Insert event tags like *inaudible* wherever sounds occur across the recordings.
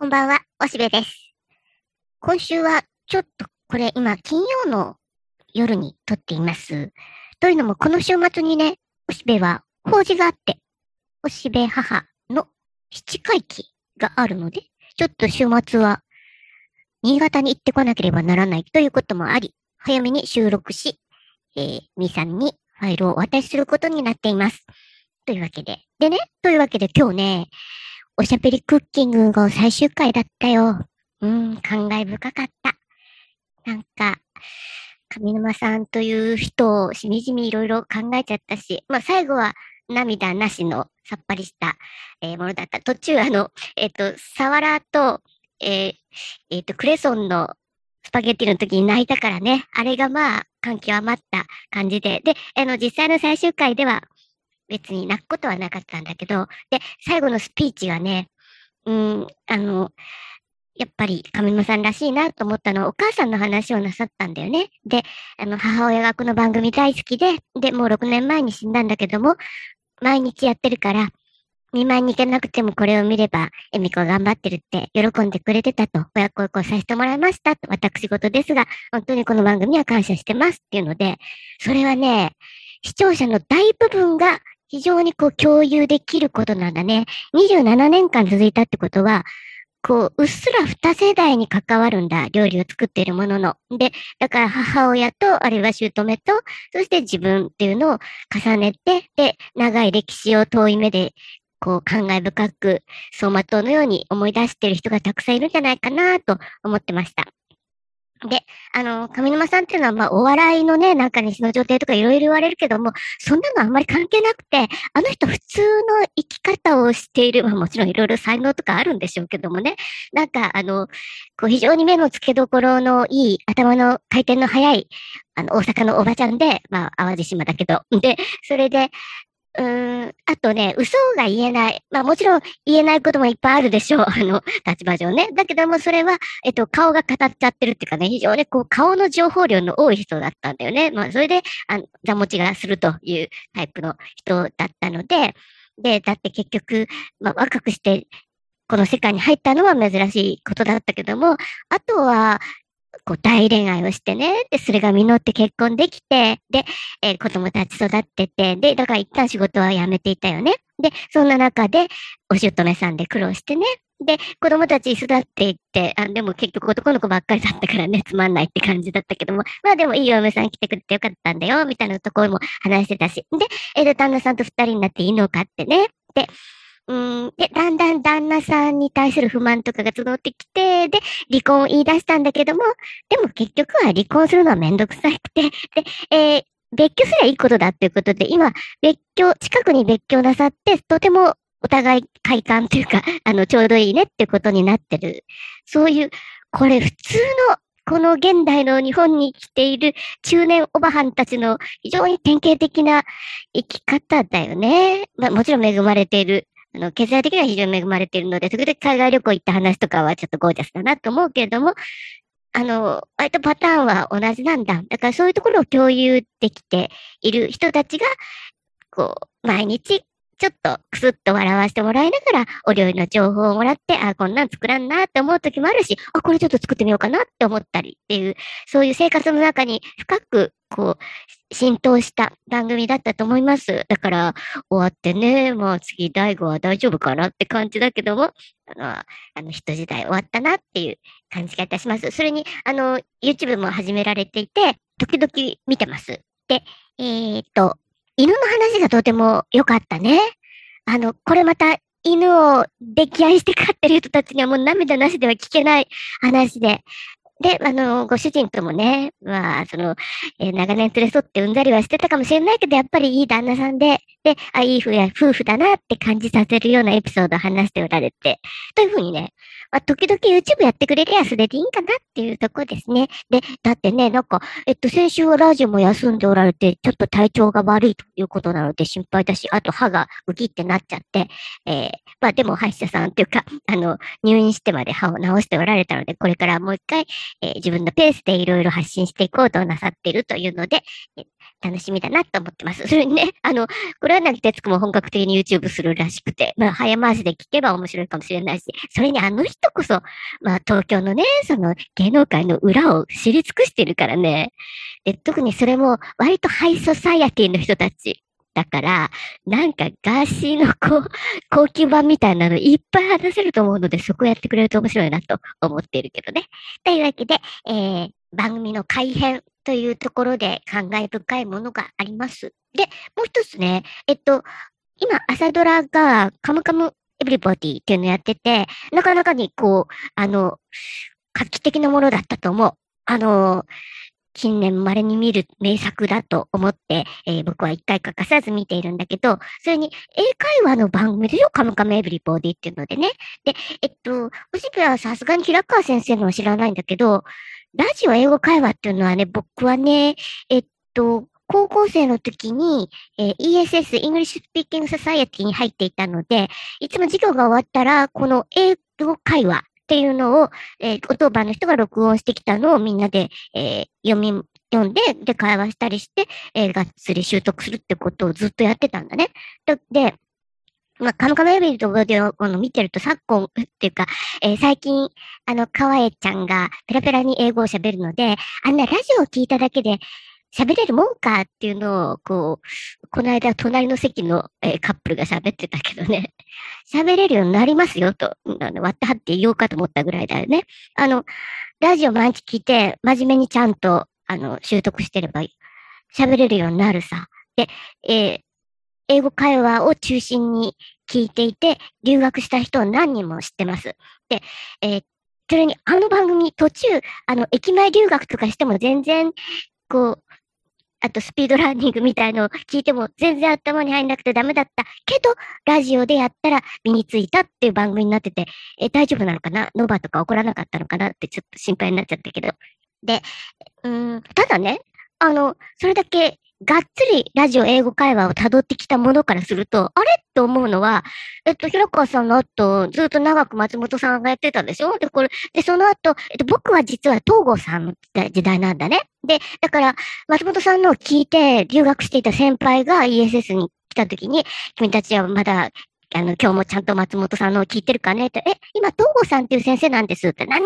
こんばんは、おしべです。今週は、ちょっと、これ今、金曜の夜に撮っています。というのも、この週末にね、おしべは法事があって、おしべ母の七回忌があるので、ちょっと週末は、新潟に行ってこなければならないということもあり、早めに収録し、えー、みさんにファイルをお渡しすることになっています。というわけで。でね、というわけで今日ね、おしゃべりクッキングが最終回だったよ。うん、感慨深かった。なんか、上沼さんという人をしみじみいろいろ考えちゃったし、まあ最後は涙なしのさっぱりした、えーものだった。途中あの、えっ、と、サワラと、えーえっ、と、クレソンのスパゲッティの時に泣いたからね。あれがまあ、感極まった感じで。で、あの、実際の最終回では、別に泣くことはなかったんだけど、で、最後のスピーチはね、うん、あの、やっぱり上沼さんらしいなと思ったのは、お母さんの話をなさったんだよね。で、あの、母親がこの番組大好きで、で、もう6年前に死んだんだけども、毎日やってるから、見舞いに行けなくてもこれを見れば、エミコ頑張ってるって喜んでくれてたと、親孝行させてもらいましたと、私事ですが、本当にこの番組は感謝してますっていうので、それはね、視聴者の大部分が非常にこう共有できることなんだね。27年間続いたってことは、こう、うっすら二世代に関わるんだ。料理を作っているものの。で、だから母親と、あるいは姑と、そして自分っていうのを重ねて、で、長い歴史を遠い目で、こう、感慨深く、走馬灯のように思い出している人がたくさんいるんじゃないかなと思ってました。で、あの、上沼さんっていうのは、まあ、お笑いのね、なんか西の状態とかいろいろ言われるけども、そんなのあんまり関係なくて、あの人普通の生き方をしている、まあもちろんいろいろ才能とかあるんでしょうけどもね、なんかあの、こう非常に目の付けどころのいい、頭の回転の速い、あの、大阪のおばちゃんで、まあ、淡路島だけど、で、それで、うん、あとね、嘘が言えない。まあもちろん言えないこともいっぱいあるでしょう。*laughs* あの、立場上ね。だけどもそれは、えっと、顔が語っちゃってるっていうかね、非常にこう、顔の情報量の多い人だったんだよね。まあそれで、あの、座持ちがするというタイプの人だったので、で、だって結局、まあ若くして、この世界に入ったのは珍しいことだったけども、あとは、こう大恋愛をしてね、で、それが実って結婚できて、で、えー子供たち育ってて、で、だから一旦仕事は辞めていたよね。で、そんな中で、お姑さんで苦労してね。で、子供たち育っていって、あ、でも結局男の子ばっかりだったからね、つまんないって感じだったけども、まあでもいいお嫁さん来てくれてよかったんだよ、みたいなところも話してたし。で、えーで、旦那さんと二人になって犬を飼ってね。で、うん、で、だんだん旦那さんに対する不満とかが募ってきて、で、離婚を言い出したんだけども、でも結局は離婚するのはめんどくさくて、で、えー別居すりゃいいことだっていうことで、今、別居、近くに別居なさって、とてもお互い快感というか、*laughs* あの、ちょうどいいねってことになってる。そういう、これ普通の、この現代の日本に来ている中年おばはんたちの非常に典型的な生き方だよね。まあもちろん恵まれている。あの、経済的には非常に恵まれているので、時々海外旅行行った話とかはちょっとゴージャスだなと思うけれども、あの、割とパターンは同じなんだ。だからそういうところを共有できている人たちが、こう、毎日、ちょっとクスッと笑わせてもらいながら、お料理の情報をもらって、あ、こんなん作らんなって思う時もあるし、あ、これちょっと作ってみようかなって思ったりっていう、そういう生活の中に深く、こう、浸透した番組だったと思います。だから、終わってね、まあ次、大悟は大丈夫かなって感じだけども、あの、あの、人時代終わったなっていう感じがいたします。それに、あの、YouTube も始められていて、時々見てます。で、えーっと、犬の話がとても良かったね。あの、これまた犬を溺愛して飼ってる人たちにはもう涙なしでは聞けない話で。で、あの、ご主人ともね、まあ、その、えー長年連れ添ってうんざりはしてたかもしれないけど、やっぱりいい旦那さんで、で、あ、いい夫や夫婦だなって感じさせるようなエピソードを話しておられて、というふうにね、まあ、時々 YouTube やってくれりゃそれでいいんかなっていうとこですね。で、だってね、なんか、えっと、先週はラジオも休んでおられて、ちょっと体調が悪いということなので心配だし、あと歯がウキってなっちゃって、えーまあでも歯医者さんっていうか、あの、入院してまで歯を治しておられたので、これからもう一回、えー自分のペースでいろいろ発信していこうとなさっているというので、楽しみだなと思ってます。それにね、あの、これはなくてつくも本格的に YouTube するらしくて、まあ、早回しで聞けば面白いかもしれないし、それにあの人こそ、まあ、東京のね、その芸能界の裏を知り尽くしてるからね。で、特にそれも割とハイソサイアティの人たち。だから、なんかガーシーのこう、*laughs* 高級版みたいなのいっぱい話せると思うので、そこやってくれると面白いなと思っているけどね。というわけで、えー、番組の改編というところで感慨深いものがあります。で、もう一つね、えっと、今、朝ドラがカムカムエブリボディっていうのやってて、なかなかにこう、あの、画期的なものだったと思う。あの、近年稀に見る名作だと思って、えー、僕は一回欠かさず見ているんだけど、それに英会話の番組でしょカムカムエブリボディっていうのでね。で、えっと、おしべはさすがに平川先生のは知らないんだけど、ラジオ英語会話っていうのはね、僕はね、えっと、高校生の時に、えー、ESS、English Speaking Society に入っていたので、いつも授業が終わったら、この英語会話っていうのを、えー、お当番の人が録音してきたのをみんなで、えー、読み、読んで、で、会話したりして、えー、がっつり習得するってことをずっとやってたんだね。で、まあ、カムカムエビルとでを見てると昨今っていうか、えー、最近、あの、かわえちゃんがペラペラに英語を喋るので、あんなラジオを聞いただけで、喋れるもんかっていうのを、こう、この間隣の席の、えー、カップルが喋ってたけどね、喋れるようになりますよと、あの割ってはって言おうかと思ったぐらいだよね。あの、ラジオ毎日聞いて、真面目にちゃんと、あの、習得してれば、喋れるようになるさ。で、えー、英語会話を中心に聞いていて、留学した人を何人も知ってます。で、えー、それにあの番組途中、あの、駅前留学とかしても全然、こう、あとスピードランニングみたいのを聞いても全然頭に入んなくてダメだったけど、ラジオでやったら身についたっていう番組になってて、え、大丈夫なのかな？ノバとか怒らなかったのかな？ってちょっと心配になっちゃったけど。で、うん、ただね、あの、それだけがっつりラジオ英語会話を辿ってきたものからすると、あれ？と思うのは、えっと、平川さんの後、ずっと長く松本さんがやってたでしょ？で、これ、で、その後、えっと、僕は実は東郷さんの時代なんだね。で、だから、松本さんのを聞いて留学していた先輩が ESS に来た時に、君たちはまだあの、今日もちゃんと松本さんのを聞いてるかねって、え、今、東郷さんっていう先生なんですって、何？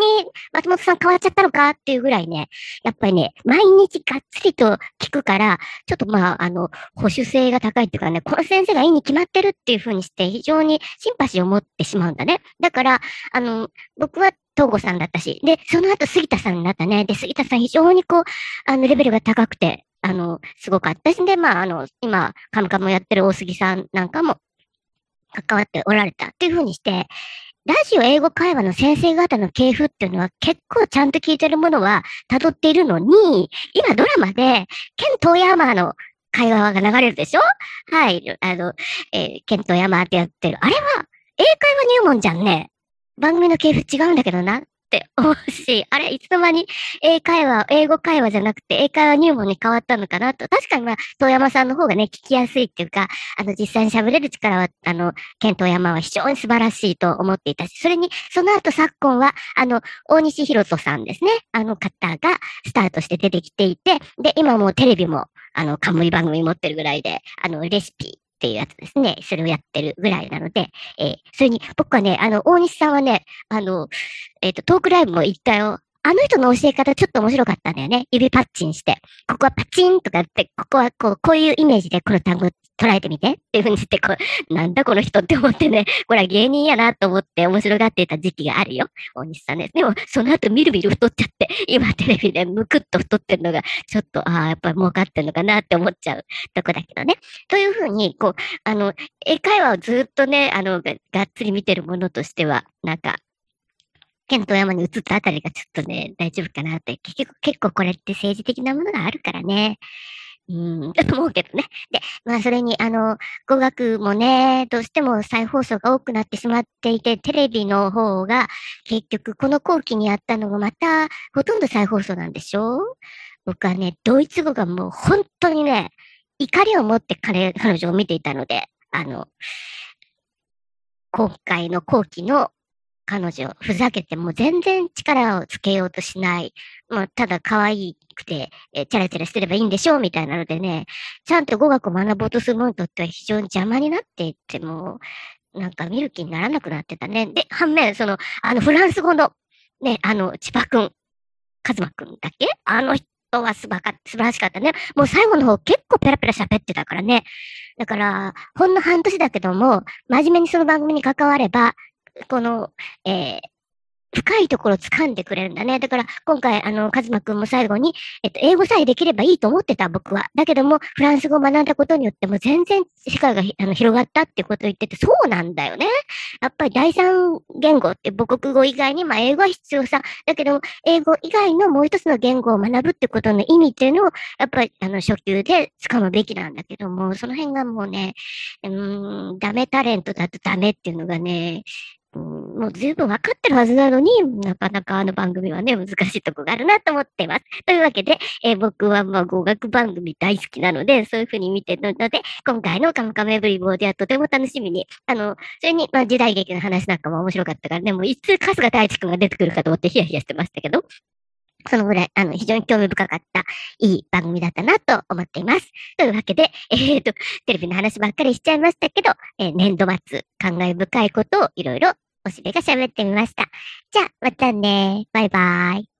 松本さん変わっちゃったのかっていうぐらいね、やっぱりね、毎日がっつりと聞くから、ちょっとまあ、あの、保守性が高いっていうかね、この先生がいいに決まってるっていうふうにして、非常にシンパシーを持ってしまうんだね。だから、あの、僕は東郷さんだったし、で、その後杉田さんになったね。で、杉田さん非常にこう、あの、レベルが高くて、あの、すごかったし、で、まあ、あの、今、カムカムやってる大杉さんなんかも、関わっておられたっていうふうにして、ラジオ英語会話の先生方の系譜っていうのは結構ちゃんと聞いてるものは辿っているのに、今ドラマで、ケン・トーヤマーの会話が流れるでしょ？はい。あの、えー、ケント・ヤマーってやってる。あれは、英会話入門じゃんね。番組の系譜違うんだけどな。って思うし、*laughs* あれ、いつの間に英会話、英語会話じゃなくて英会話入門に変わったのかなと。確かにまあ、遠山さんの方がね、聞きやすいっていうか、あの、実際に喋れる力は、あの、ケント山は非常に素晴らしいと思っていたし、それに、その後昨今は、あの、大西博人さんですね。あの方がスタートして出てきていて、で、今もうテレビも、あの、冠番組持ってるぐらいで、あの、レシピっていうやつですね。それをやってるぐらいなので、えー、それに、僕はね、あの、大西さんはね、あの、えっ、ー、と、トークライブも行ったよ。あの人の教え方ちょっと面白かったんだよね。指パッチンして。ここはパチンとかって、ここはこう、こういうイメージでこの単語捉えてみてっていう風にして、こう、なんだこの人って思ってね、これは芸人やなと思って面白がっていた時期があるよ。大西さんね。でも、その後みるみる太っちゃって、今テレビでむくっと太ってるのが、ちょっと、ああ、やっぱり儲かってるのかなって思っちゃうとこだけどね。という風に、こう、あの、英会話をずっとね、あの、がっつり見てるものとしては、なんか、県と山に移ったあたりがちょっとね、大丈夫かなって。結局、結構これって政治的なものがあるからね。うん、と *laughs* 思うけどね。で、まあそれに、あの、語学もね、どうしても再放送が多くなってしまっていて、テレビの方が結局この後期にやったのがまたほとんど再放送なんでしょ？僕はね、ドイツ語がもう本当にね、怒りを持って彼、彼女を見ていたので、あの、今回の後期の彼女、ふざけてもう全然力をつけようとしない。もうただ可愛くて、えチャラチャラしてればいいんでしょうみたいなのでね、ちゃんと語学を学ぼうとする者にとっては非常に邪魔になっていっても、なんか見る気にならなくなってたね。で、反面、その、あの、フランス語の、ね、あの、千葉くん、カズマくんだっけ？あの人は素晴らしかったね。もう最後の方結構ペラペラ喋ってたからね。だから、ほんの半年だけども、真面目にその番組に関われば、この、えー、深いところ掴んでくれるんだね。だから、今回、あの、カズマくんも最後に、えっと、英語さえできればいいと思ってた、僕は。だけども、フランス語を学んだことによっても全然世界があの広がったってことを言ってて、そうなんだよね。やっぱり第三言語って母国語以外に、まあ、英語は必要さ。だけども、英語以外のもう一つの言語を学ぶってことの意味っていうのを、やっぱり、あの、初級で掴むべきなんだけども、その辺がもうね、うん、ダメタレントだとダメっていうのがね、もう十分わかってるはずなのに、なかなかあの番組はね、難しいとこがあるなと思ってます。というわけで、えー、僕はまあ語学番組大好きなので、そういうふうに見てるので、今回のカムカムエブリボーではとても楽しみに、あの、それに、まあ時代劇の話なんかも面白かったからね、もういつ春日太一くんが出てくるかと思ってヒヤヒヤしてましたけど、そのぐらい、あの、非常に興味深かった、いい番組だったなと思っています。というわけで、えっ、ー、と、テレビの話ばっかりしちゃいましたけど、えー、年度末、感慨深いことをいろいろおしべが喋ってみました。じゃあ、またね。バイバイ。